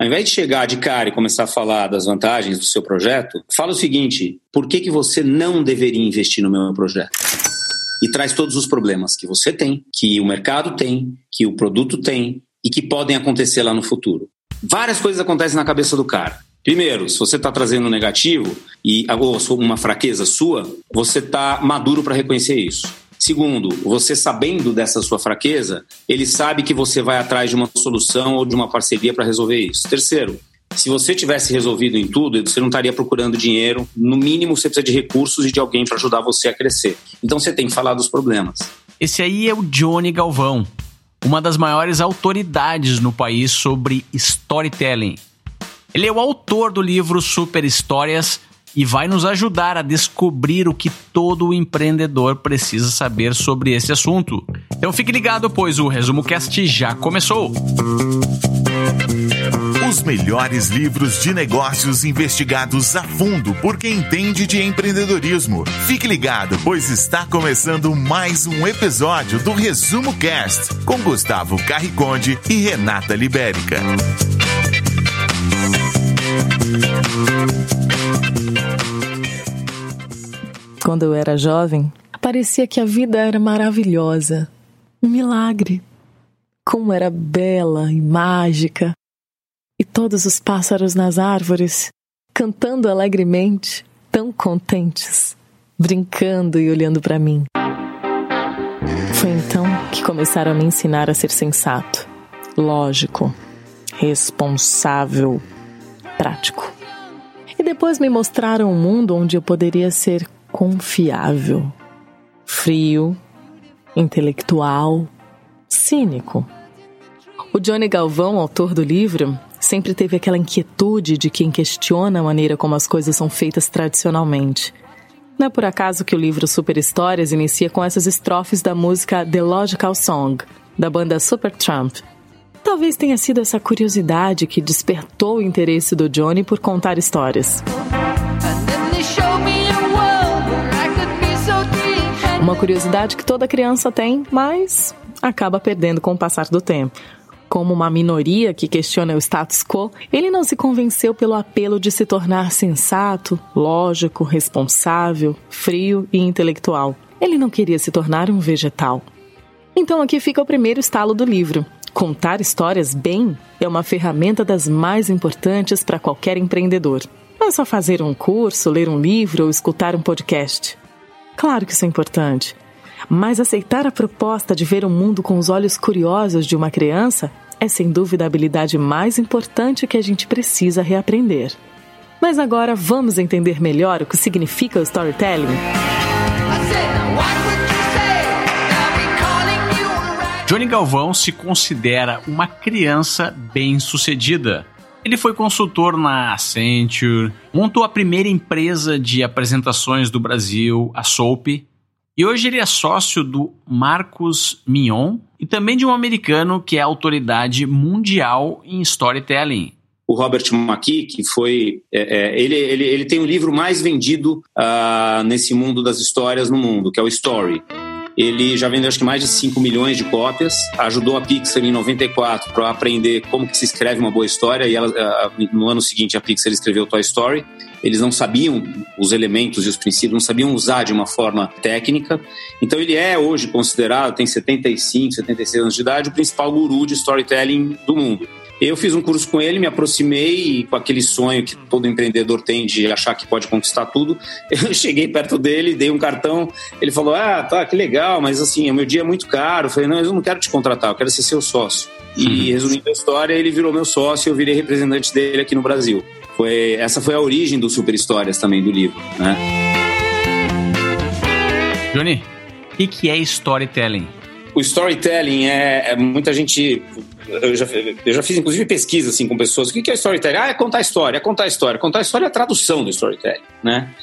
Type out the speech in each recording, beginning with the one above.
Ao invés de chegar de cara e começar a falar das vantagens do seu projeto, fala o seguinte: por que, que você não deveria investir no meu projeto? E traz todos os problemas que você tem, que o mercado tem, que o produto tem e que podem acontecer lá no futuro. Várias coisas acontecem na cabeça do cara. Primeiro, se você está trazendo um negativo e ou uma fraqueza sua, você está maduro para reconhecer isso. Segundo, você sabendo dessa sua fraqueza, ele sabe que você vai atrás de uma solução ou de uma parceria para resolver isso. Terceiro, se você tivesse resolvido em tudo, você não estaria procurando dinheiro. No mínimo, você precisa de recursos e de alguém para ajudar você a crescer. Então, você tem que falar dos problemas. Esse aí é o Johnny Galvão, uma das maiores autoridades no país sobre storytelling. Ele é o autor do livro Super Histórias e vai nos ajudar a descobrir o que todo empreendedor precisa saber sobre esse assunto. Então fique ligado, pois o Resumo Cast já começou. Os melhores livros de negócios investigados a fundo por quem entende de empreendedorismo. Fique ligado, pois está começando mais um episódio do Resumo Cast com Gustavo Carriconde e Renata Libérica. Quando eu era jovem, parecia que a vida era maravilhosa, um milagre. Como era bela e mágica. E todos os pássaros nas árvores, cantando alegremente, tão contentes, brincando e olhando para mim. Foi então que começaram a me ensinar a ser sensato, lógico, responsável, prático. E depois me mostraram um mundo onde eu poderia ser confiável, frio, intelectual, cínico. O Johnny Galvão, autor do livro, sempre teve aquela inquietude de quem questiona a maneira como as coisas são feitas tradicionalmente. Não é por acaso que o livro Super Histórias inicia com essas estrofes da música The Logical Song, da banda Supertramp. Talvez tenha sido essa curiosidade que despertou o interesse do Johnny por contar histórias. Uma curiosidade que toda criança tem, mas acaba perdendo com o passar do tempo. Como uma minoria que questiona o status quo, ele não se convenceu pelo apelo de se tornar sensato, lógico, responsável, frio e intelectual. Ele não queria se tornar um vegetal. Então aqui fica o primeiro estalo do livro. Contar histórias bem é uma ferramenta das mais importantes para qualquer empreendedor. Não é só fazer um curso, ler um livro ou escutar um podcast. Claro que isso é importante. Mas aceitar a proposta de ver o mundo com os olhos curiosos de uma criança é sem dúvida a habilidade mais importante que a gente precisa reaprender. Mas agora vamos entender melhor o que significa o storytelling? Johnny Galvão se considera uma criança bem-sucedida. Ele foi consultor na Accenture, montou a primeira empresa de apresentações do Brasil, a Soap, e hoje ele é sócio do Marcos Mignon e também de um americano que é autoridade mundial em storytelling. O Robert McKee, que foi. É, é, ele, ele, ele tem o livro mais vendido uh, nesse mundo das histórias no mundo, que é o Story. Ele já vendeu acho que mais de 5 milhões de cópias, ajudou a Pixar em 94 para aprender como que se escreve uma boa história e ela, no ano seguinte a Pixar escreveu Toy Story. Eles não sabiam os elementos e os princípios, não sabiam usar de uma forma técnica. Então ele é hoje considerado, tem 75, 76 anos de idade, o principal guru de storytelling do mundo. Eu fiz um curso com ele, me aproximei e com aquele sonho que todo empreendedor tem de achar que pode conquistar tudo, eu cheguei perto dele, dei um cartão, ele falou, ah, tá, que legal, mas assim, o meu dia é muito caro. Eu falei, não, eu não quero te contratar, eu quero ser seu sócio. E uhum. resumindo a história, ele virou meu sócio e eu virei representante dele aqui no Brasil. Foi, essa foi a origem do Super Histórias também, do livro, né? Johnny, o que, que é storytelling? o storytelling é, é, muita gente. Eu já, eu já fiz inclusive pesquisa assim com pessoas. O que é storytelling? Ah, é contar história, é contar história. Contar história é a tradução do storytelling, né?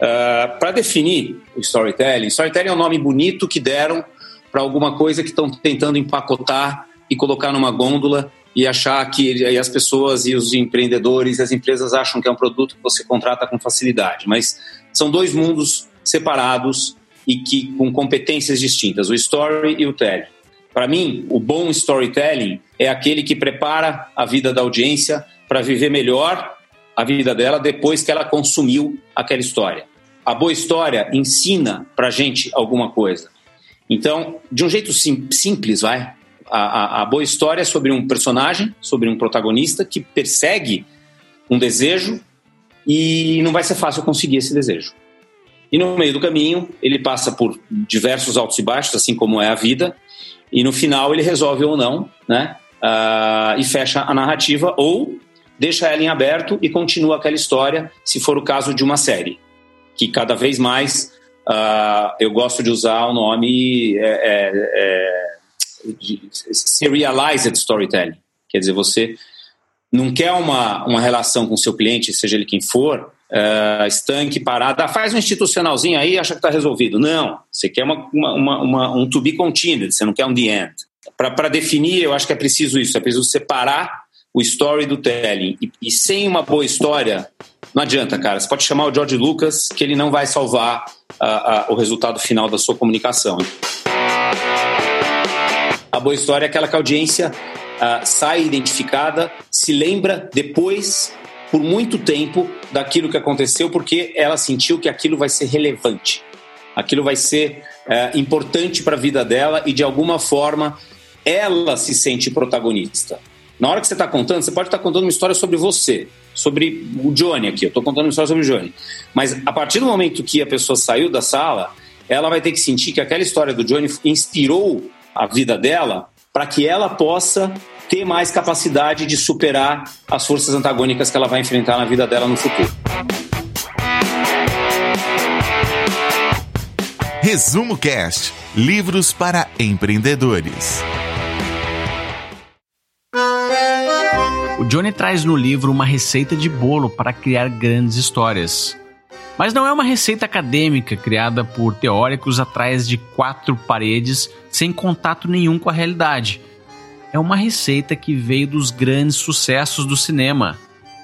Uh, ah, para definir o storytelling, storytelling é um nome bonito que deram para alguma coisa que estão tentando empacotar e colocar numa gôndola e achar que e as pessoas e os empreendedores e as empresas acham que é um produto que você contrata com facilidade. Mas são dois mundos separados e que com competências distintas, o story e o telling. Para mim, o bom storytelling é aquele que prepara a vida da audiência para viver melhor a vida dela depois que ela consumiu aquela história. A boa história ensina para gente alguma coisa. Então, de um jeito sim, simples, vai. A, a, a boa história é sobre um personagem, sobre um protagonista que persegue um desejo e não vai ser fácil conseguir esse desejo. E no meio do caminho, ele passa por diversos altos e baixos, assim como é a vida, e no final ele resolve ou não, né? Uh, e fecha a narrativa, ou deixa ela em aberto e continua aquela história, se for o caso de uma série, que cada vez mais uh, eu gosto de usar o nome é, é, é, serialized storytelling. Quer dizer, você não quer uma, uma relação com seu cliente, seja ele quem for, uh, estanque, parada, ah, faz um institucionalzinho aí acha que está resolvido. Não, você quer uma, uma, uma, um to be continued, você não quer um the end. Para definir, eu acho que é preciso isso, é preciso separar o story do telling. E, e, sem uma boa história, não adianta, cara. Você pode chamar o George Lucas, que ele não vai salvar uh, uh, o resultado final da sua comunicação. A boa história é aquela que a audiência uh, sai identificada, se lembra depois por muito tempo daquilo que aconteceu, porque ela sentiu que aquilo vai ser relevante, aquilo vai ser é, importante para a vida dela e de alguma forma ela se sente protagonista. Na hora que você está contando, você pode estar tá contando uma história sobre você, sobre o Johnny aqui. Eu estou contando uma história sobre o Johnny. Mas a partir do momento que a pessoa saiu da sala, ela vai ter que sentir que aquela história do Johnny inspirou a vida dela para que ela possa ter mais capacidade de superar as forças antagônicas que ela vai enfrentar na vida dela no futuro. Resumo Cast Livros para empreendedores. O Johnny traz no livro uma receita de bolo para criar grandes histórias. Mas não é uma receita acadêmica criada por teóricos atrás de quatro paredes sem contato nenhum com a realidade é uma receita que veio dos grandes sucessos do cinema.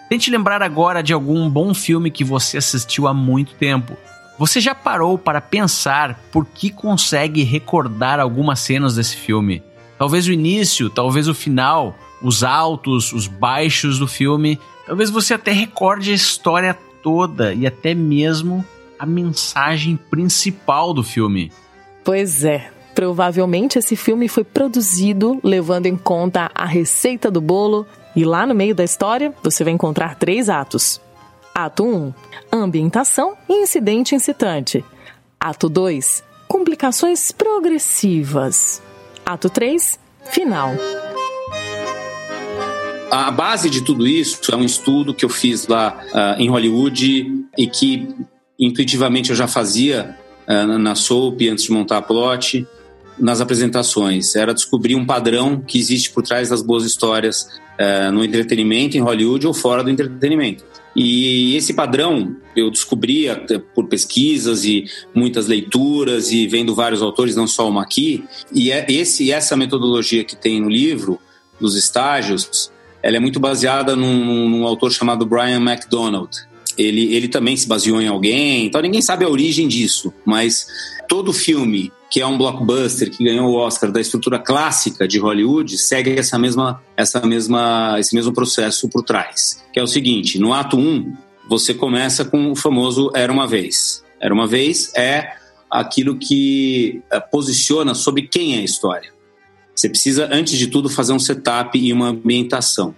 Tente lembrar agora de algum bom filme que você assistiu há muito tempo. Você já parou para pensar por que consegue recordar algumas cenas desse filme? Talvez o início, talvez o final, os altos, os baixos do filme. Talvez você até recorde a história toda e até mesmo a mensagem principal do filme. Pois é, Provavelmente esse filme foi produzido levando em conta a receita do bolo, e lá no meio da história você vai encontrar três atos. Ato 1: ambientação e incidente incitante. Ato 2: complicações progressivas. Ato 3: final. A base de tudo isso é um estudo que eu fiz lá uh, em Hollywood e que intuitivamente eu já fazia uh, na Soap antes de montar a plot nas apresentações, era descobrir um padrão que existe por trás das boas histórias uh, no entretenimento, em Hollywood ou fora do entretenimento. E esse padrão eu descobri por pesquisas e muitas leituras e vendo vários autores, não só uma aqui. E é esse, essa metodologia que tem no livro, dos estágios, ela é muito baseada num, num autor chamado Brian MacDonald. Ele, ele também se baseou em alguém, então ninguém sabe a origem disso, mas todo filme que é um blockbuster que ganhou o Oscar da estrutura clássica de Hollywood, segue essa mesma, essa mesma, esse mesmo processo por trás. Que é o seguinte: no ato 1, você começa com o famoso Era uma Vez. Era uma Vez é aquilo que eh, posiciona sobre quem é a história. Você precisa, antes de tudo, fazer um setup e uma ambientação.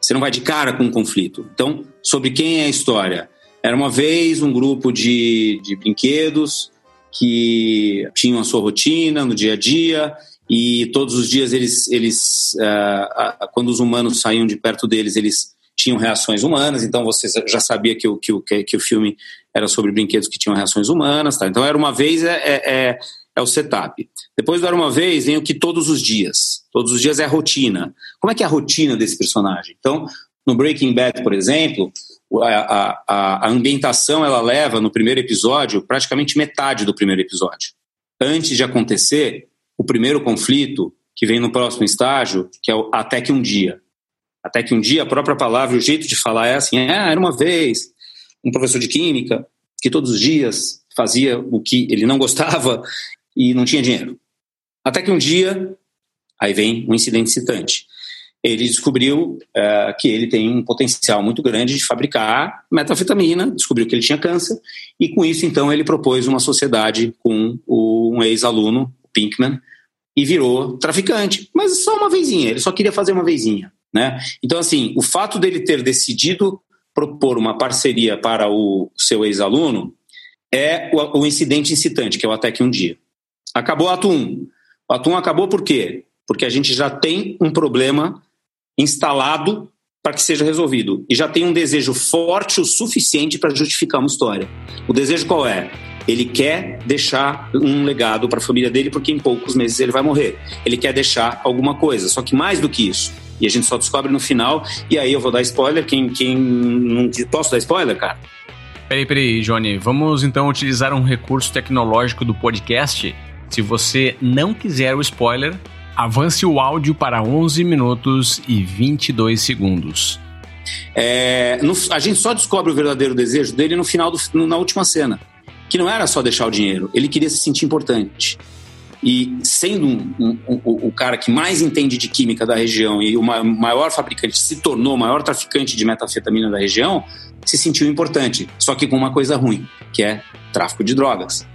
Você não vai de cara com um conflito. Então, sobre quem é a história? Era uma vez um grupo de, de brinquedos que tinham a sua rotina no dia a dia e todos os dias eles, eles uh, quando os humanos saíam de perto deles, eles tinham reações humanas, então você já sabia que o, que o, que o filme era sobre brinquedos que tinham reações humanas. Tá? Então, era uma vez é, é, é, é o setup. Depois do Era Uma Vez vem o que todos os dias. Todos os dias é a rotina. Como é que é a rotina desse personagem? Então, no Breaking Bad, por exemplo, a, a, a ambientação ela leva no primeiro episódio praticamente metade do primeiro episódio. Antes de acontecer o primeiro conflito, que vem no próximo estágio, que é o até que um dia. Até que um dia, a própria palavra, o jeito de falar é assim: ah, era uma vez um professor de química que todos os dias fazia o que ele não gostava e não tinha dinheiro. Até que um dia, aí vem um incidente citante. Ele descobriu uh, que ele tem um potencial muito grande de fabricar metanfetamina, descobriu que ele tinha câncer, e com isso, então, ele propôs uma sociedade com um ex-aluno, Pinkman, e virou traficante. Mas só uma vezinha, ele só queria fazer uma vezinha. Né? Então, assim, o fato dele ter decidido propor uma parceria para o seu ex-aluno é o, o, incidente incitante, que é o Até que um Dia. Acabou o ato 1. O ato 1 acabou por quê? Porque a gente já tem um problema instalado para que seja resolvido. E já tem um desejo forte o suficiente para justificar uma história. O desejo qual é? Ele quer deixar um legado para a família dele, porque em poucos meses ele vai morrer. Ele quer deixar alguma coisa. Só que mais do que isso. E a gente só descobre no final. E aí eu vou dar spoiler. Quem, quem não posso dar spoiler, cara? Peraí, peraí, Johnny. Vamos então utilizar um recurso tecnológico do podcast. Se você não quiser o spoiler, avance o áudio para 11 minutos e 22 segundos. É, no, a gente só descobre o verdadeiro desejo dele no final, do, na última cena. Que não era só deixar o dinheiro, ele queria se sentir importante. E sendo um, um, um, o cara que mais entende de química da região e o maior fabricante, se tornou o maior traficante de metafetamina da região, se sentiu importante, só que com uma coisa ruim, que é tráfico de drogas.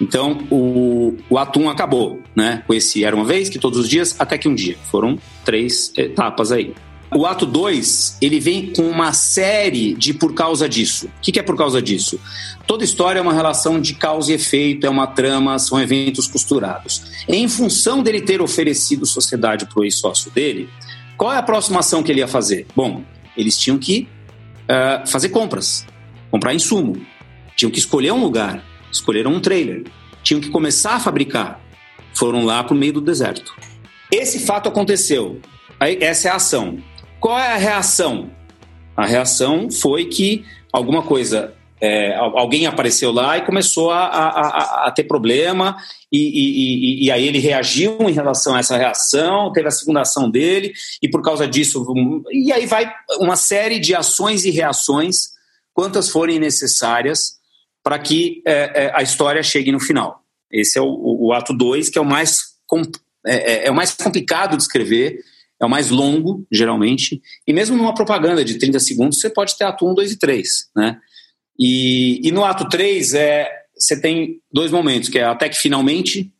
Então, o, o atum acabou, né? Com esse era uma vez, que todos os dias, até que um dia. Foram três etapas aí. O ato 2, ele vem com uma série de por causa disso. O que, que é por causa disso? Toda história é uma relação de causa e efeito, é uma trama, são eventos costurados. Em função dele ter oferecido sociedade para o ex-sócio dele, qual é a próxima ação que ele ia fazer? Bom, eles tinham que uh, fazer compras, comprar insumo, tinham que escolher um lugar, escolheram um trailer, tinham que começar a fabricar, foram lá para o meio do deserto. Esse fato aconteceu, essa é a ação. Qual é a reação? A reação foi que alguma coisa é, alguém apareceu lá e começou a, a, a ter problema, e, e, e, aí ele reagiu em relação a essa reação, teve a segunda ação dele, e por causa disso. E aí vai uma série de ações e reações, quantas forem necessárias, para que é, é, a história chegue no final. Esse é o, o, o ato 2, que é o mais, é, é, é, o mais complicado de escrever, é o mais longo, geralmente, e mesmo numa propaganda de 30 segundos, você pode ter ato 1, 2 e 3. Né? E, e no ato 3, é, você tem dois momentos, que é até que finalmente.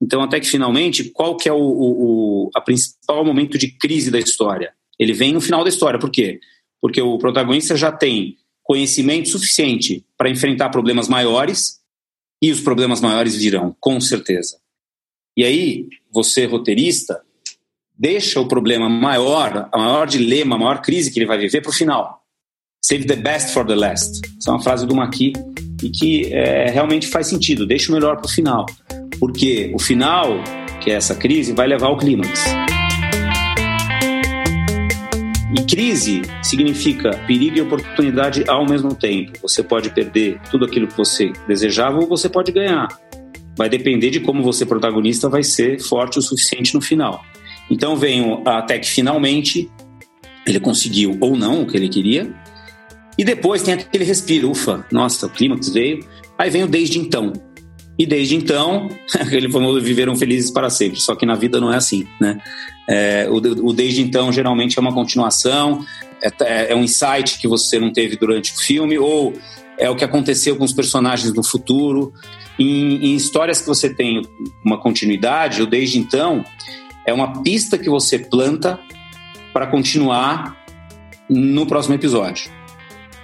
Então, até que finalmente, qual que é o, o, o a principal momento de crise da história? Ele vem no final da história. Por quê? Porque o protagonista já tem conhecimento suficiente para enfrentar problemas maiores e os problemas maiores virão, com certeza. E aí, você, roteirista, deixa o problema maior, a maior dilema, a maior crise que ele vai viver para o final. Save the best for the last. Essa é uma frase do Maqui e que é, realmente faz sentido. Deixa o melhor para o final. Porque o final, que é essa crise, vai levar ao clímax. E crise significa perigo e oportunidade ao mesmo tempo. Você pode perder tudo aquilo que você desejava ou você pode ganhar. Vai depender de como você, protagonista, vai ser forte o suficiente no final. Então vem até que finalmente ele conseguiu ou não o que ele queria. E depois tem aquele respiro, ufa, nossa, o clímax veio. Aí vem o desde então, e desde então, ele famoso viveram felizes para sempre. Só que na vida não é assim, né? É, o, o, desde então geralmente é uma continuação, é, é, é, um insight que você não teve durante o filme, ou é o que aconteceu com os personagens no futuro. Em, em histórias que você tem uma continuidade, o desde então é uma pista que você planta para continuar no próximo episódio.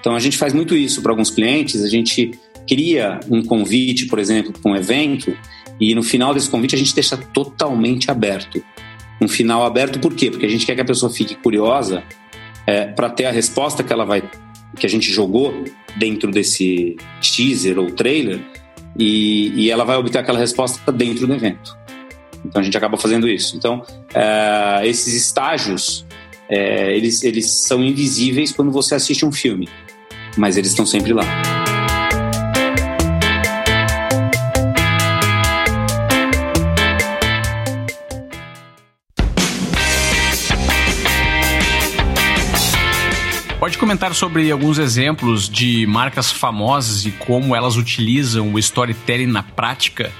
Então a gente faz muito isso para alguns clientes, a gente cria um convite, por exemplo, para um evento, e no final desse convite a gente deixa totalmente aberto. Um final aberto por quê? Porque a gente quer que a pessoa fique curiosa é, para ter a resposta que ela vai que a gente jogou dentro desse teaser ou trailer e, e ela vai obter aquela resposta dentro do evento. Então a gente acaba fazendo isso. Então, é, esses estágios, é, eles, eles são invisíveis quando você assiste um filme, mas eles estão sempre lá. Comentar sobre alguns exemplos de marcas famosas e como elas utilizam o storytelling na prática?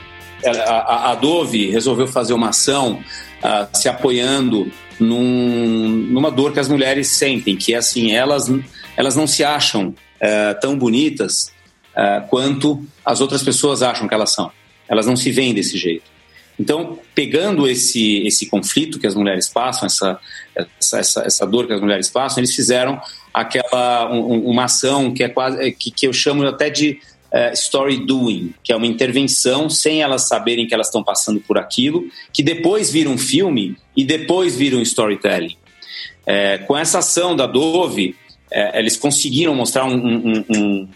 A, Adobe resolveu fazer uma ação uh, se apoiando num, numa dor que as mulheres sentem, que é assim, elas, elas não se acham uh, tão bonitas uh, quanto as outras pessoas acham que elas são. Elas não se veem desse jeito. Então, pegando esse, esse conflito que as mulheres passam, essa, essa, essa, essa dor que as mulheres passam, eles fizeram aquela um, uma ação que é quase que, que eu chamo até de uh, story doing, que é uma intervenção sem elas saberem que elas estão passando por aquilo, que depois vira um filme e depois vira um storytelling. É, com essa ação da Dove, é, eles conseguiram mostrar um, um, um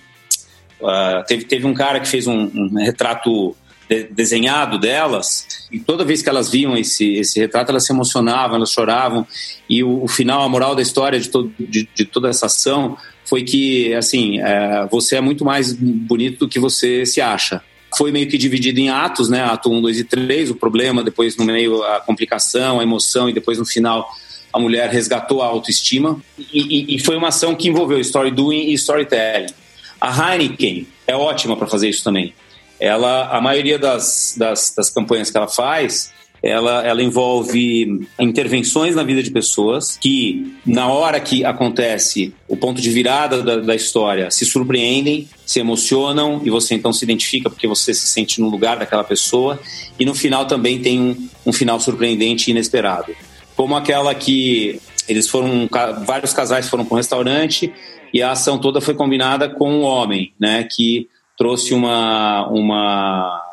uh, teve, teve um cara que fez um, retrato de, desenhado delas, e toda vez que elas viam esse, esse retrato, elas se emocionavam, elas choravam, e o, o final, a moral da história de, to, de, de toda essa ação foi que, assim, é, você é muito mais bonito do que você se acha. Foi meio que dividido em atos, né? Ato 1, 2 e 3, o problema, depois no meio a complicação, a emoção, e depois no final a mulher resgatou a autoestima. E, e, e foi uma ação que envolveu story doing e storytelling. A Heineken é ótima para fazer isso também ela, a maioria das, das, das campanhas que ela faz, ela, ela envolve intervenções na vida de pessoas que, na hora que acontece o ponto de virada da, da, história, se surpreendem, se emocionam e você então se identifica porque você se sente no lugar daquela pessoa. E no final também tem um, um final surpreendente e inesperado. Como aquela que eles foram, vários casais foram para um restaurante e a ação toda foi combinada com um homem, né, que trouxe uma, uma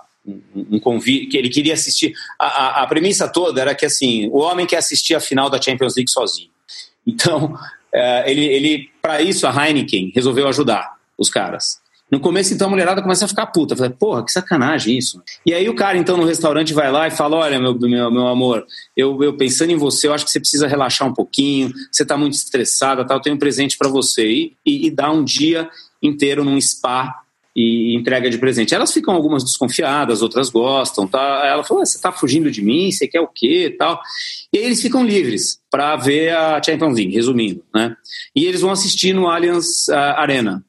um convite que ele queria assistir. A, a, a, premissa toda era que assim o homem quer assistir a final da Champions League sozinho. Então é, ele, ele para isso a Heineken resolveu ajudar os caras. No começo, então, a mulherada começa a ficar puta. Falei, porra, que sacanagem isso. E aí o cara, então, no restaurante vai lá e fala: Olha, meu, meu, meu amor, eu, eu pensando em você, eu acho que você precisa relaxar um pouquinho, você tá muito estressada, tá? eu tenho um presente para você. E, e, e dá um dia inteiro num spa e entrega de presente. Elas ficam algumas desconfiadas, outras gostam. Tá? Ela falou: você está fugindo de mim? Você quer o quê? Tal. E aí eles ficam livres para ver a Champions League, resumindo. Né? E eles vão assistir no Allianz uh, Arena.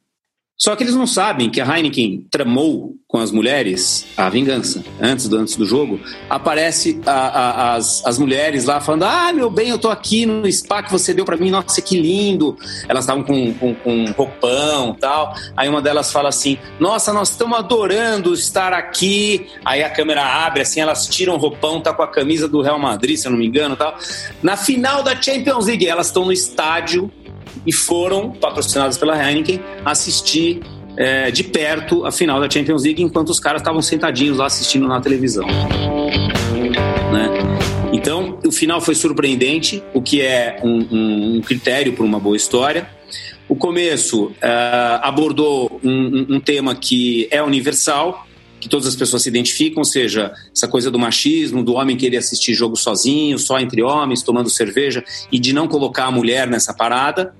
Só que eles não sabem que a Heineken tramou com as mulheres a vingança. Antes do, antes do jogo, aparece a, a, as, as mulheres lá falando: Ah, meu bem, eu tô aqui no spa que você deu para mim, nossa, que lindo. Elas estavam com, com, com roupão tal. Aí uma delas fala assim: Nossa, nós estamos adorando estar aqui. Aí a câmera abre, assim, elas tiram o roupão, tá com a camisa do Real Madrid, se eu não me engano tal. Na final da Champions League, elas estão no estádio e foram, patrocinadas pela Heineken, assistir é, de perto a final da Champions League, enquanto os caras estavam sentadinhos lá assistindo na televisão. Né? Então, o final foi surpreendente, o que é um, um critério para uma boa história. O começo uh, abordou um, um, tema que é universal, que todas as pessoas se identificam, ou seja, essa coisa do machismo, do homem querer assistir jogo sozinho, só entre homens, tomando cerveja, e de não colocar a mulher nessa parada.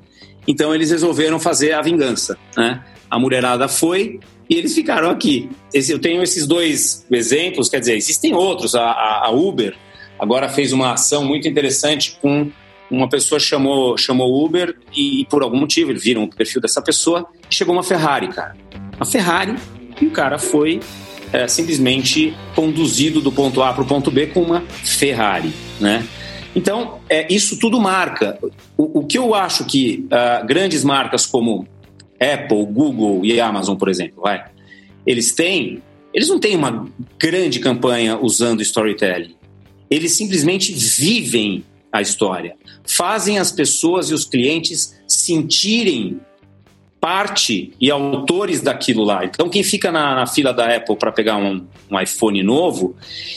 Então eles resolveram fazer a vingança. Né? A mulherada foi e eles ficaram aqui. Eu tenho esses dois exemplos, quer dizer, existem outros. A, a, a, Uber agora fez uma ação muito interessante com uma pessoa chamou chamou Uber e, por algum motivo eles viram o perfil dessa pessoa e chegou uma Ferrari, cara. Uma Ferrari e o cara foi é, simplesmente conduzido do ponto A para o ponto B com uma Ferrari, né? Então, é, isso tudo marca. O, o que eu acho que uh, grandes marcas como Apple, Google e Amazon, por exemplo, vai, eles têm, eles não têm uma grande campanha usando storytelling. Eles simplesmente vivem a história, fazem as pessoas e os clientes sentirem parte e autores daquilo lá. Então, quem fica na, na fila da Apple para pegar um, um, iPhone novo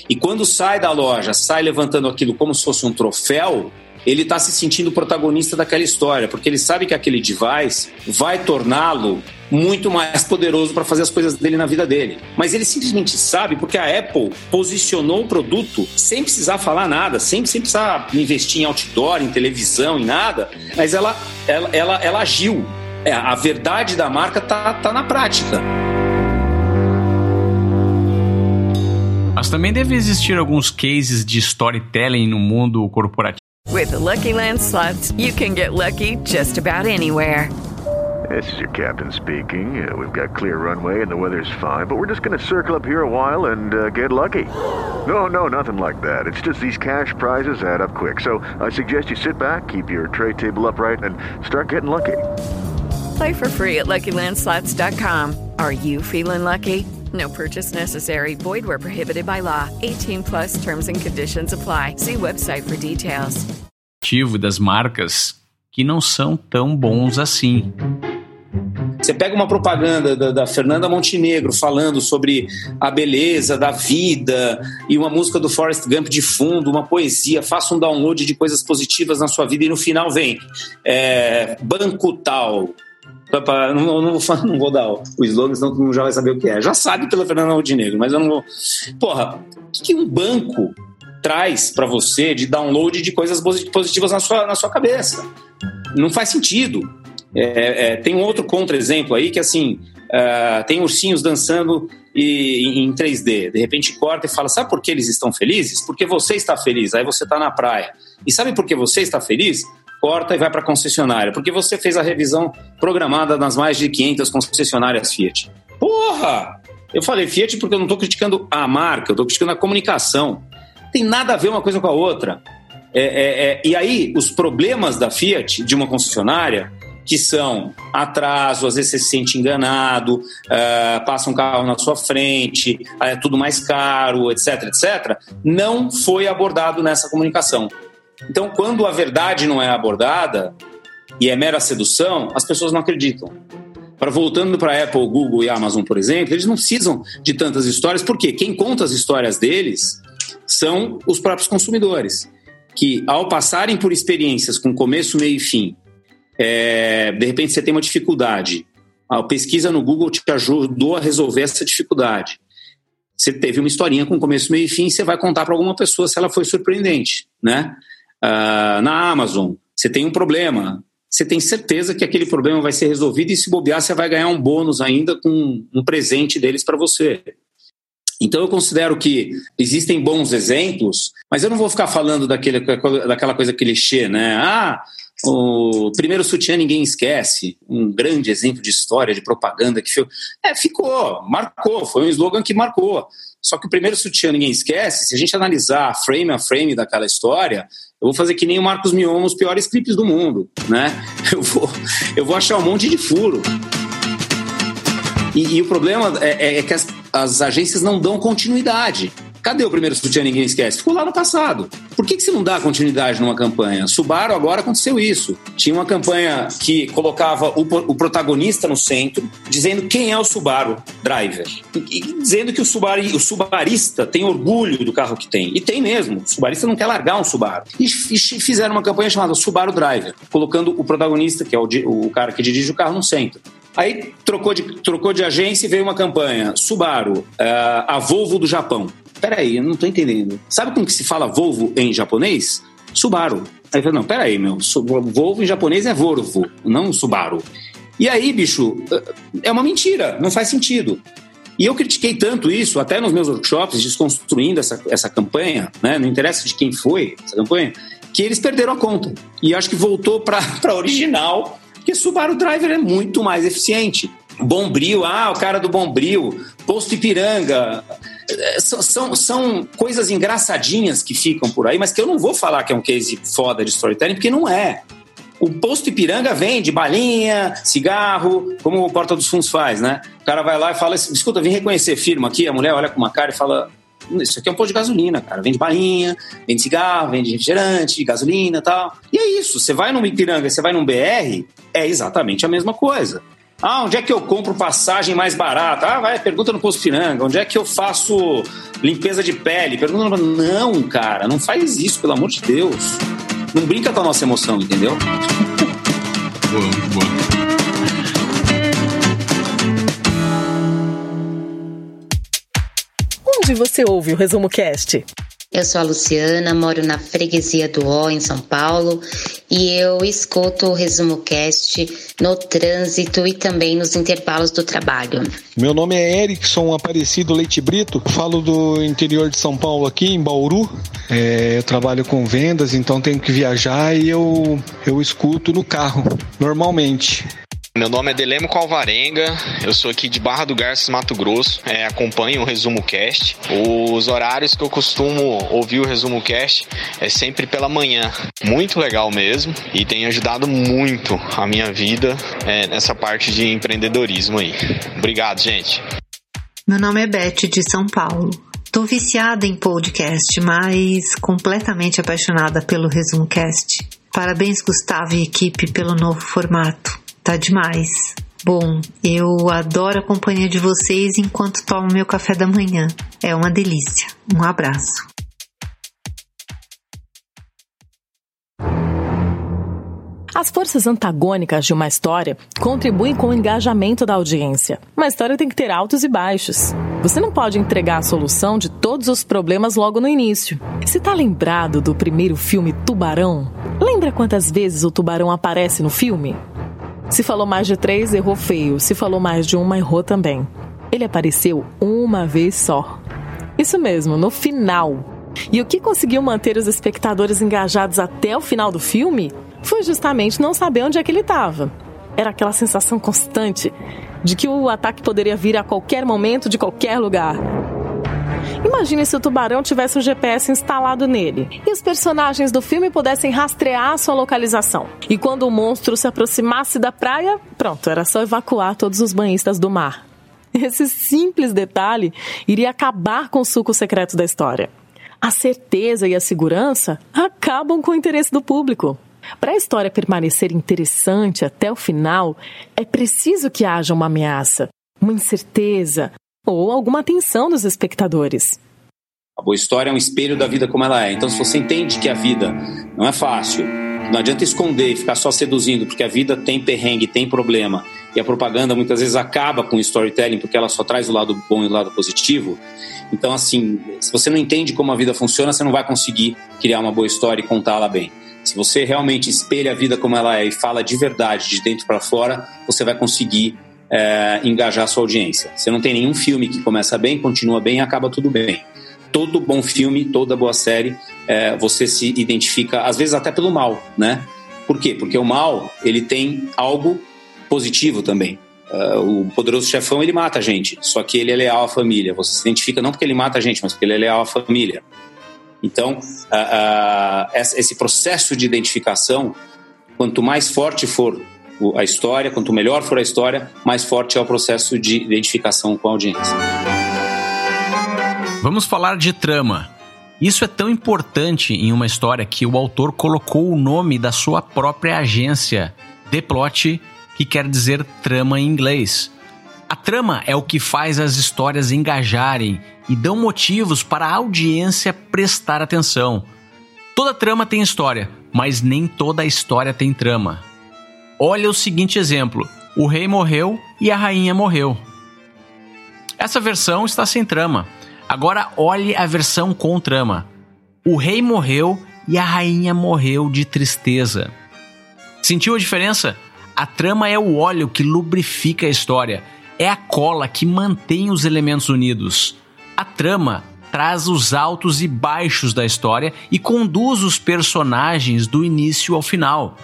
e quando sai da loja, sai levantando aquilo como se fosse um troféu, ele está se sentindo protagonista daquela história, porque ele sabe que aquele device vai torná-lo muito mais poderoso para fazer as coisas dele na vida dele. Mas ele simplesmente sabe porque a Apple posicionou o produto sem precisar falar nada, sem, sem precisar investir em outdoor, em televisão, em nada, mas ela, ela, ela, ela agiu. É, a verdade da marca tá, tá na prática. Mas também deve existir alguns cases de storytelling no mundo corporativo. With the Lucky Land slots, you can get lucky just about anywhere. This is your captain speaking. Uh, we've got clear runway and the weather's fine, but we're just going to circle up here a while and uh, get lucky. No, no, nothing like that. It's just these cash prizes add up quick. So I suggest you sit back, keep your tray table upright, and start getting lucky. Play for free at LuckyLandSlots.com. Are you feeling lucky? No purchase necessary. Void where prohibited by law. 18 plus terms and conditions apply. See website for details. das marcas que não são tão bons assim. Você pega uma propaganda da, da, Fernanda Montenegro falando sobre a beleza da vida e uma música do Forrest Gump de fundo, uma poesia, faça um download de coisas positivas na sua vida e no final vem é, banco tal. Não, não, não, vou, não vou dar o slogan, senão todo mundo já vai saber o que é. Já sabe pela Fernanda Montenegro, mas eu não vou. Porra, o que, que um banco traz para você de download de coisas positivas na sua, na sua cabeça? Não faz sentido. É, é, tem um outro contra-exemplo aí que assim uh, tem ursinhos dançando e, em 3D. De repente corta e fala: sabe por que eles estão felizes? Porque você está feliz. Aí você está na praia. E sabe por que você está feliz? Corta e vai para a concessionária. Porque você fez a revisão programada nas mais de 500 concessionárias Fiat. Porra! Eu falei Fiat porque eu não estou criticando a marca, eu estou criticando a comunicação. Tem nada a ver uma coisa com a outra. É, é, é, e aí, os problemas da Fiat, de uma concessionária, que são atraso, às vezes você se sente enganado, uh, passa um carro na sua frente, é tudo mais caro, etc, etc, não foi abordado nessa comunicação. Então, quando a verdade não é abordada e é mera sedução, as pessoas não acreditam. Para voltando para Apple, Google e Amazon, por exemplo, eles não precisam de tantas histórias, porque quem conta as histórias deles são os próprios consumidores, que ao passarem por experiências com começo, meio e fim, é, de repente você tem uma dificuldade. A pesquisa no Google te ajudou a resolver essa dificuldade. Você teve uma historinha com começo, meio e fim, você vai contar para alguma pessoa se ela foi surpreendente, né? Uh, na Amazon, você tem um problema, você tem certeza que aquele problema vai ser resolvido e se bobear, você vai ganhar um bônus ainda com um presente deles para você. Então eu considero que existem bons exemplos, mas eu não vou ficar falando daquele, daquela coisa clichê, né? Ah, o primeiro sutiã ninguém esquece, um grande exemplo de história, de propaganda que é, ficou, marcou, foi um slogan que marcou. Só que o primeiro sutiã ninguém esquece, se a gente analisar frame a frame daquela história, eu vou fazer que nem o Marcos Mion, os piores clipes do mundo, né? Eu vou, eu vou achar um monte de furo. E, e o problema é, é, é que as, as agências não dão continuidade. Cadê o primeiro sutiã Ninguém Esquece? Ficou lá no passado. Por que, que você não dá continuidade numa campanha? Subaru agora aconteceu isso. Tinha uma campanha que colocava o, o protagonista no centro, dizendo quem é o Subaru Driver. E, e dizendo que o, Subaru, o Subarista tem orgulho do carro que tem. E tem mesmo. O Subarista não quer largar um Subaru. E, e fizeram uma campanha chamada Subaru Driver, colocando o protagonista, que é o, o cara que dirige o carro, no centro. Aí trocou de, trocou de agência e veio uma campanha. Subaru, uh, a Volvo do Japão peraí, eu não tô entendendo. Sabe como que se fala Volvo em japonês? Subaru. Aí eu falei, não, peraí, meu, Volvo em japonês é Volvo, não Subaru. E aí, bicho, eh, é uma mentira, não faz sentido. E eu critiquei tanto isso, até nos meus workshops, desconstruindo essa, essa campanha, né? não interessa de quem foi essa campanha, que eles perderam a conta. E acho que voltou para a original, porque Subaru Driver é muito mais eficiente. Bombril, ah, o cara do Bombril, Posto Ipiranga, é, são, são, são, coisas engraçadinhas que ficam por aí, mas que eu não vou falar que é um case foda de storytelling, porque não é. O posto Ipiranga vende balinha, cigarro, como o Porta dos Fundos faz, né? O cara vai lá e fala: escuta, vim reconhecer firma aqui. A mulher olha com uma cara e fala: isso aqui é um posto de gasolina, cara. Vende balinha, vende cigarro, vende refrigerante, gasolina e tal. E é isso. Você vai num Ipiranga, você vai num BR, é exatamente a mesma coisa. Ah, onde é que eu compro passagem mais barata? Ah, vai, pergunta no Posto Piranga. Onde é que eu faço limpeza de pele? Pergunta no... Não, cara, não faz isso, pelo amor de Deus. não brinca com a nossa emoção, entendeu? Boa, boa. Onde você ouve o Resumo Cast? Eu sou a Luciana, moro na freguesia do O, em São Paulo, e eu escuto o Resumo Cast no trânsito e também nos intervalos do trabalho. Meu nome é Erickson Aparecido Leite Brito, falo do interior de São Paulo aqui, em Bauru. É, eu trabalho com vendas, então tenho que viajar e eu, eu escuto no carro, normalmente. Meu nome é Delemo Calvarenga, eu sou aqui de Barra do Garças, Mato Grosso, é, acompanho o Resumo Cast. Os horários que eu costumo ouvir o Resumo Cast é sempre pela manhã. Muito legal mesmo e tem ajudado muito a minha vida é, nessa parte de empreendedorismo aí. Obrigado, gente. Meu nome é Beth de São Paulo. Tô viciada em podcast, mas completamente apaixonada pelo Resumo Cast. Parabéns, Gustavo e equipe, pelo novo formato. Tá demais. Bom, eu adoro a companhia de vocês enquanto tomo meu café da manhã. É uma delícia. Um abraço. As forças antagônicas de uma história contribuem com o engajamento da audiência. Uma história tem que ter altos e baixos. Você não pode entregar a solução de todos os problemas logo no início. Você tá lembrado do primeiro filme Tubarão? Lembra quantas vezes o tubarão aparece no filme? Se falou mais de três, errou feio. Se falou mais de uma, errou também. Ele apareceu uma vez só. Isso mesmo, no final. E o que conseguiu manter os espectadores engajados até o final do filme foi justamente não saber onde é que ele estava. Era aquela sensação constante de que o ataque poderia vir a qualquer momento, de qualquer lugar. Imagine se o tubarão tivesse um GPS instalado nele e os personagens do filme pudessem rastrear sua localização. E quando o monstro se aproximasse da praia, pronto, era só evacuar todos os banhistas do mar. Esse simples detalhe iria acabar com o suco secreto da história. A certeza e a segurança acabam com o interesse do público. Para a história permanecer interessante até o final, é preciso que haja uma ameaça, uma incerteza, ou alguma atenção dos espectadores. A boa história é um espelho da vida como ela é. Então, se você entende que a vida não é fácil, não adianta esconder e ficar só seduzindo, porque a vida tem perrengue, tem problema, e a propaganda muitas vezes acaba com o storytelling, porque ela só traz o lado bom e o lado positivo. Então, assim, se você não entende como a vida funciona, você não vai conseguir criar uma boa história e contá-la bem. Se você realmente espelha a vida como ela é e fala de verdade, de dentro para fora, você vai conseguir é, engajar sua audiência. Você não tem nenhum filme que começa bem, continua bem e acaba tudo bem. Todo bom filme, toda boa série, é, você se identifica, às vezes até pelo mal, né? Por quê? Porque o mal, ele tem algo positivo também. Uh, o poderoso chefão, ele mata a gente, só que ele é leal à família. Você se identifica não porque ele mata a gente, mas porque ele é leal à família. Então, uh, uh, esse processo de identificação, quanto mais forte for a história, quanto melhor for a história, mais forte é o processo de identificação com a audiência. Vamos falar de trama. Isso é tão importante em uma história que o autor colocou o nome da sua própria agência, The Plot, que quer dizer trama em inglês. A trama é o que faz as histórias engajarem e dão motivos para a audiência prestar atenção. Toda trama tem história, mas nem toda história tem trama. Olha o seguinte exemplo: o rei morreu e a rainha morreu. Essa versão está sem trama. Agora olhe a versão com trama. O rei morreu e a rainha morreu de tristeza. Sentiu a diferença? A trama é o óleo que lubrifica a história, é a cola que mantém os elementos unidos. A trama traz os altos e baixos da história e conduz os personagens do início ao final.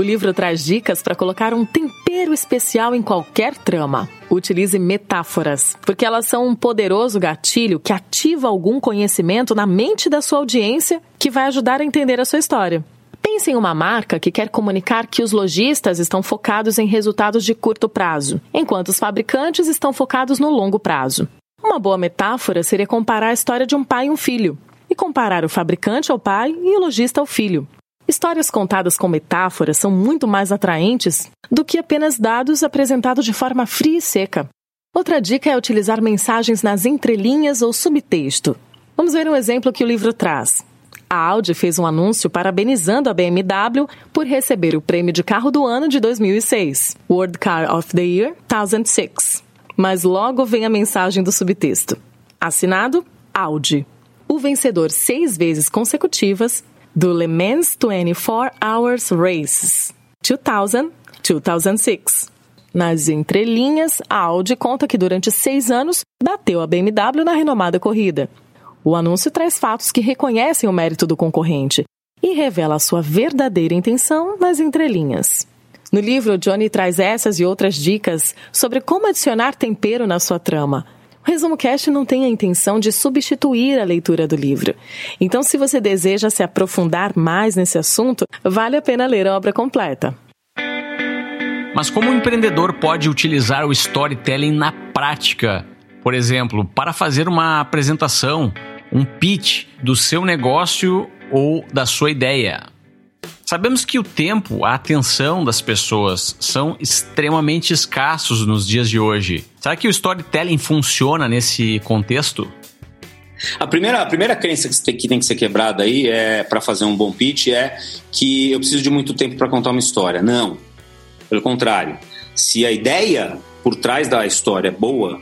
O livro traz dicas para colocar um tempero especial em qualquer trama. Utilize metáforas, porque elas são um poderoso gatilho que ativa algum conhecimento na mente da sua audiência que vai ajudar a entender a sua história. Pense em uma marca que quer comunicar que os lojistas estão focados em resultados de curto prazo, enquanto os fabricantes estão focados no longo prazo. Uma boa metáfora seria comparar a história de um pai e um filho, e comparar o fabricante ao pai e o lojista ao filho. Histórias contadas com metáforas são muito mais atraentes do que apenas dados apresentados de forma fria e seca. Outra dica é utilizar mensagens nas entrelinhas ou subtexto. Vamos ver um exemplo que o livro traz. A Audi fez um anúncio parabenizando a BMW por receber o prêmio de carro do ano de 2006, World Car of the Year 2006. Mas logo vem a mensagem do subtexto. Assinado Audi, o vencedor seis vezes consecutivas do Le Mans 24 Hours Races 2000-2006. Nas entrelinhas, a Audi conta que durante seis anos bateu a BMW na renomada corrida. O anúncio traz fatos que reconhecem o mérito do concorrente e revela a sua verdadeira intenção nas entrelinhas. No livro, Johnny traz essas e outras dicas sobre como adicionar tempero na sua trama. O Resumo Cast não tem a intenção de substituir a leitura do livro. Então, se você deseja se aprofundar mais nesse assunto, vale a pena ler a obra completa. Mas como o empreendedor pode utilizar o storytelling na prática? Por exemplo, para fazer uma apresentação, um pitch do seu negócio ou da sua ideia. Sabemos que o tempo, a atenção das pessoas são extremamente escassos nos dias de hoje. Será que o storytelling funciona nesse contexto? A primeira, a primeira crença que tem, que tem que ser quebrada aí é para fazer um bom pitch é que eu preciso de muito tempo para contar uma história. Não. Pelo contrário, se a ideia por trás da história é boa,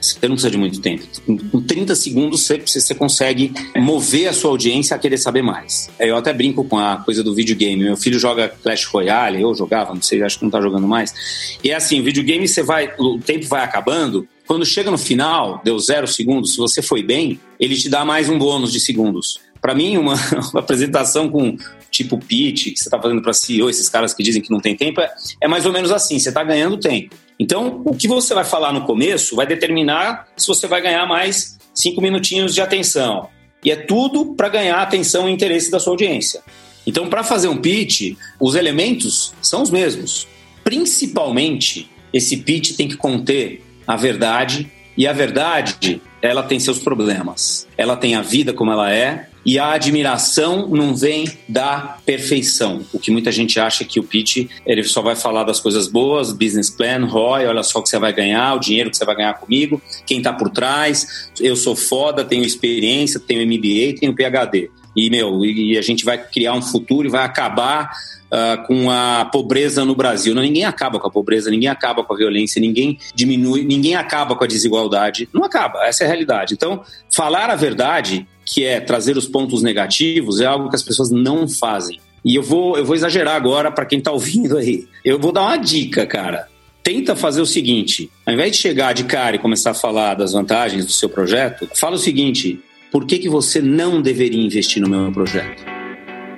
você não precisa de muito tempo. Com 30 segundos você, você consegue mover a sua audiência a querer saber mais. Eu até brinco com a coisa do videogame. Meu filho joga Clash Royale, eu jogava, não sei, acho que não tá jogando mais. E é assim, videogame você vai, o tempo vai acabando. Quando chega no final, deu zero segundos, se você foi bem, ele te dá mais um bônus de segundos. Para mim, uma, uma, apresentação com tipo pitch que você está fazendo para CEO, esses caras que dizem que não tem tempo, é, é mais ou menos assim: você está ganhando tempo. Então, o que você vai falar no começo vai determinar se você vai ganhar mais cinco minutinhos de atenção. E é tudo para ganhar atenção e interesse da sua audiência. Então, para fazer um pitch, os elementos são os mesmos. Principalmente, esse pitch tem que conter a verdade, e a verdade, ela tem seus problemas. Ela tem a vida como ela é, e a admiração não vem da perfeição. O que muita gente acha que o pitch ele só vai falar das coisas boas, business plan, ROI, olha só o que você vai ganhar, o dinheiro que você vai ganhar comigo, quem está por trás, eu sou foda, tenho experiência, tenho MBA, tenho PhD. E, meu, e a gente vai criar um futuro e vai acabar Uh, com a pobreza no Brasil. Não, ninguém acaba com a pobreza, ninguém acaba com a violência, ninguém diminui, ninguém acaba com a desigualdade. Não acaba, essa é a realidade. Então, falar a verdade que é trazer os pontos negativos, é algo que as pessoas não fazem. E eu vou, eu vou exagerar agora para quem está ouvindo aí. Eu vou dar uma dica, cara. Tenta fazer o seguinte: ao invés de chegar de cara e começar a falar das vantagens do seu projeto, fala o seguinte: por que, que você não deveria investir no meu projeto?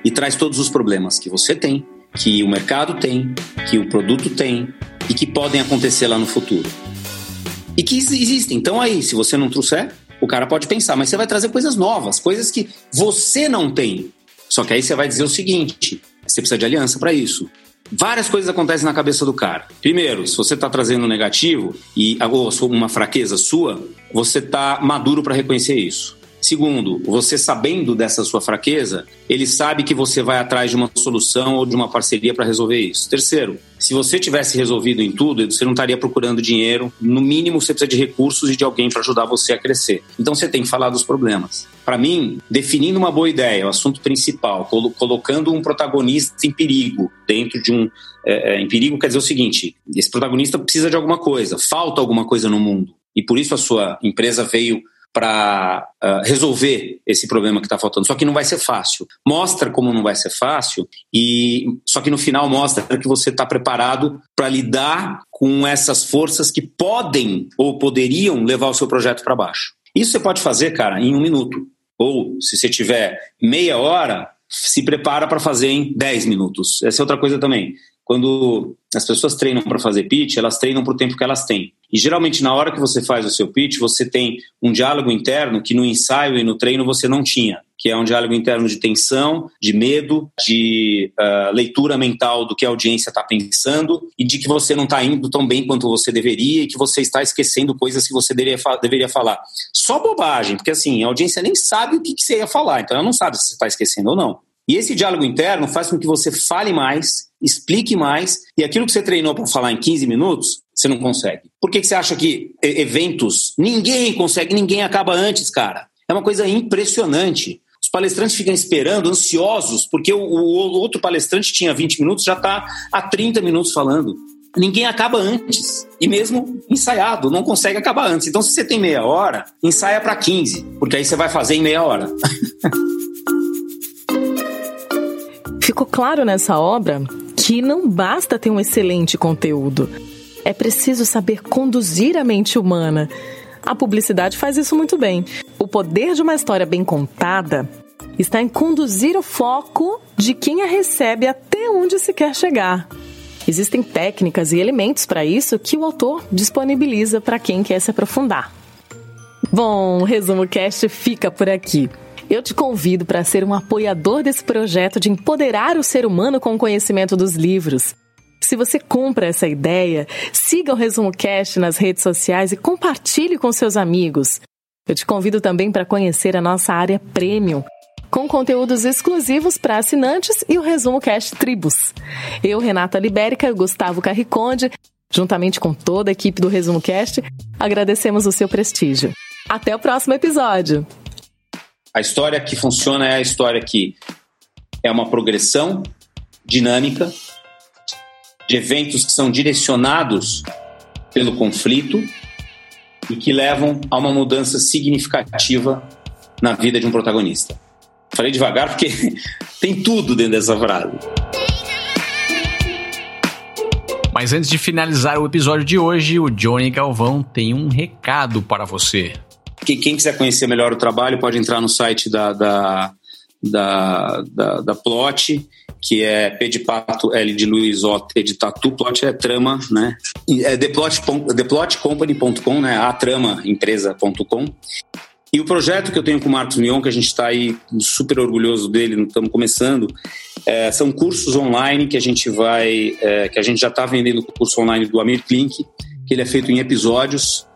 E traz todos os problemas que você tem, que o mercado tem, que o produto tem e que podem acontecer lá no futuro. E que existem. Então aí, se você não trouxer, o cara pode pensar, mas você vai trazer coisas novas, coisas que você não tem. Só que aí você vai dizer o seguinte: você precisa de aliança para isso. Várias coisas acontecem na cabeça do cara. Primeiro, se você está trazendo um negativo e ou uma fraqueza sua, você está maduro para reconhecer isso. Segundo, você sabendo dessa sua fraqueza, ele sabe que você vai atrás de uma solução ou de uma parceria para resolver isso. Terceiro, se você tivesse resolvido em tudo, você não estaria procurando dinheiro. No mínimo, você precisa de recursos e de alguém para ajudar você a crescer. Então, você tem que falar dos problemas. Para mim, definindo uma boa ideia, o assunto principal, colocando um protagonista em perigo dentro de um. É, é, em perigo quer dizer o seguinte: esse protagonista precisa de alguma coisa, falta alguma coisa no mundo. E por isso a sua empresa veio para uh, ah, resolver esse problema que está faltando. Só que não vai ser fácil. Mostra como não vai ser fácil e só que no final mostra que você está preparado para lidar com essas forças que podem ou poderiam levar o seu projeto para baixo. Isso você pode fazer, cara, em um minuto. Ou se você tiver meia hora, se prepara para fazer em 10 minutos. Essa é outra coisa também. Quando as pessoas treinam para fazer pitch, elas treinam para o tempo que elas têm. E geralmente, na hora que você faz o seu pitch, você tem um diálogo interno que no ensaio e no treino você não tinha, que é um diálogo interno de tensão, de medo, de uh, leitura mental do que a audiência está pensando e de que você não está indo tão bem quanto você deveria e que você está esquecendo coisas que você deveria, deveria falar. Só bobagem, porque assim, a audiência nem sabe o que, que você ia falar, então ela não sabe se você está esquecendo ou não. E esse diálogo interno faz com que você fale mais, explique mais, e aquilo que você treinou para falar em 15 minutos, você não consegue. Por que, que você acha que eventos, ninguém consegue, ninguém acaba antes, cara? É uma coisa impressionante. Os palestrantes ficam esperando, ansiosos, porque o, o outro palestrante tinha 20 minutos, já está há 30 minutos falando. Ninguém acaba antes. E mesmo ensaiado, não consegue acabar antes. Então, se você tem meia hora, ensaia para 15, porque aí você vai fazer em meia hora. Ficou claro nessa obra que não basta ter um excelente conteúdo. É preciso saber conduzir a mente humana. A publicidade faz isso muito bem. O poder de uma história bem contada está em conduzir o foco de quem a recebe até onde se quer chegar. Existem técnicas e elementos para isso que o autor disponibiliza para quem quer se aprofundar. Bom, o Resumo Cast fica por aqui. Eu te convido para ser um apoiador desse projeto de empoderar o ser humano com o conhecimento dos livros. Se você compra essa ideia, siga o Resumo Cast nas redes sociais e compartilhe com seus amigos. Eu te convido também para conhecer a nossa área Premium, com conteúdos exclusivos para assinantes e o Resumo Cast Tribos. Eu, Renata Libérica e Gustavo Carriconde, juntamente com toda a equipe do Resumo Cast, agradecemos o seu prestígio. Até o próximo episódio! A história que funciona é a história que é uma progressão dinâmica de eventos que são direcionados pelo conflito e que levam a uma mudança significativa na vida de um protagonista. Falei devagar porque tem tudo dentro dessa frase. Mas antes de finalizar o episódio de hoje, o Johnny Galvão tem um recado para você. Quem quiser conhecer melhor o trabalho pode entrar no site da, da, da, da, da Plot, que é P de Pato, L de Luiz, O, T de Tatu, Plot é trama, né? É theplotcompany.com, né? A trama empresa.com. E o projeto que eu tenho com o Marcos Mion, que a gente está aí super orgulhoso dele, estamos começando, é, são cursos online que a gente vai, é, que a gente já está vendendo o curso online do Amir Klink, que ele é feito em episódios.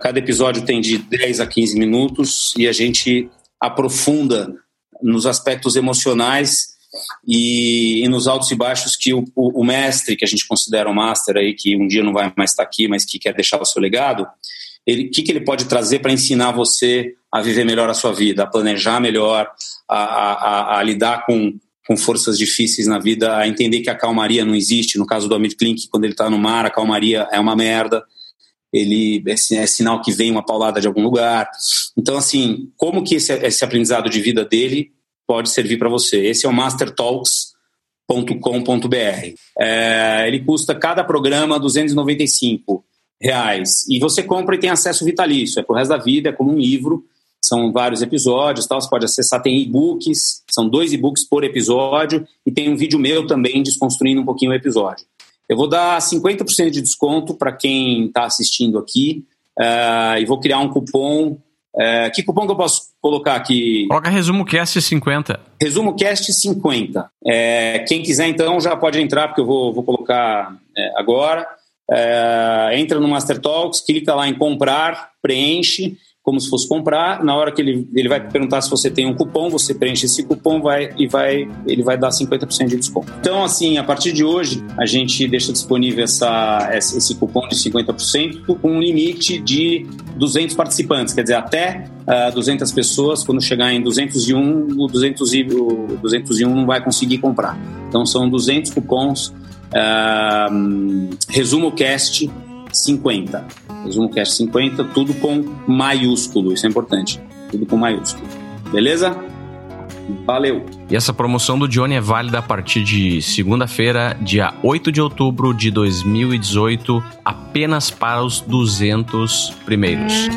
Cada episódio tem de 10 a 15 minutos e a gente aprofunda nos aspectos emocionais e, e, nos altos e baixos que o, o, o, mestre, que a gente considera um master aí, que um dia não vai mais estar aqui, mas que quer deixar o seu legado, o que, que ele pode trazer para ensinar você a viver melhor a sua vida, a planejar melhor, a, a, a, lidar com, com forças difíceis na vida, a entender que a calmaria não existe. No caso do Amit Klink, quando ele está no mar, a calmaria é uma merda. Ele é, é, sinal que vem uma paulada de algum lugar. Então, assim, como que esse, esse aprendizado de vida dele pode servir para você? Esse é o mastertalks.com.br. É, ele custa cada programa 295 reais. E você compra e tem acesso vitalício, é pro resto da vida, é como um livro, são vários episódios, tal, você pode acessar, tem e-books, são dois e-books por episódio, e tem um vídeo meu também desconstruindo um pouquinho o episódio. Eu vou dar 50% de desconto para quem está assistindo aqui, uh, e vou criar um cupom. Uh, que cupom que eu posso colocar aqui? Coloca Resumo Cast 50. Resumo Cast 50. É, quem quiser, então, já pode entrar, porque eu vou, vou colocar é, agora. É, entra no Master Talks, clica lá em comprar, preenche como se fosse comprar. Na hora que ele, ele vai perguntar se você tem um cupom, você preenche esse cupom vai, e vai, ele vai dar 50% de desconto. Então, assim, a partir de hoje, a gente deixa disponível essa, esse cupom de 50% com um limite de 200 participantes, quer dizer, até uh, ah, 200 pessoas. Quando chegar em 201, o, 200 e, o 201 não vai conseguir comprar. Então, são 200 cupons Uh, resumo cast 50. Resumo cast 50, tudo com maiúsculo, isso é importante. Tudo com maiúsculo. Beleza? Valeu! E essa promoção do Johnny é válida a partir de segunda-feira, dia 8 de outubro de 2018, apenas para os 200 primeiros.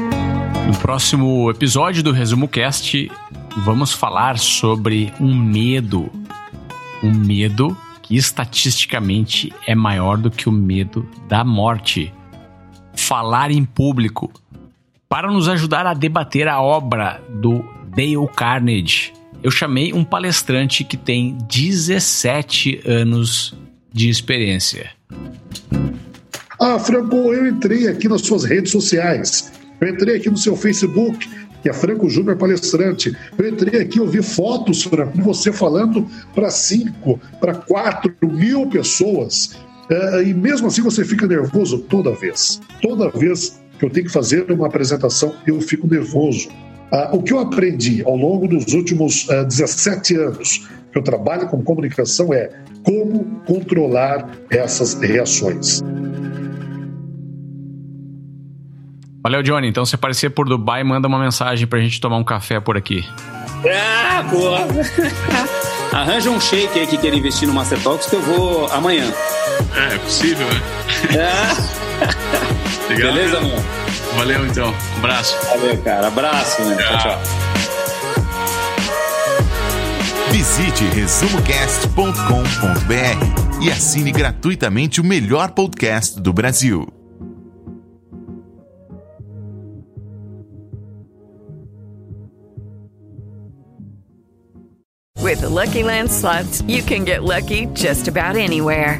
No próximo episódio do Resumo Cast, vamos falar sobre um medo. Um medo que estatisticamente é maior do que o medo da morte. Falar em público. Para nos ajudar a debater a obra do Dale Carnegie, eu chamei um palestrante que tem 17 anos de experiência. Ah, Franco, eu entrei aqui nas suas redes sociais. Eu entrei aqui no seu Facebook que é Franco Júnior palestrante. Eu entrei aqui, ouvi fotos, Franco, com você falando para cinco, para quatro mil pessoas. É, e mesmo assim você fica nervoso toda vez. Toda vez que eu tenho que fazer uma apresentação, eu fico nervoso. Uh, o que eu aprendi ao longo dos últimos uh, 17 anos que eu trabalho com comunicação é como controlar essas reações. Valeu, Johnny. Então, se aparecer por Dubai, manda uma mensagem pra gente tomar um café por aqui. Ah, boa! Arranja um shake aí que queira investir no Master Talks que eu vou amanhã. É, é possível, né? É. Legal, Beleza, mano? Valeu, então. Um abraço. Valeu, cara. Abraço, mano. Tchau, tchau. Visite resumocast.com.br e assine gratuitamente o melhor podcast do Brasil. With the Lucky Land slots, you can get lucky just about anywhere.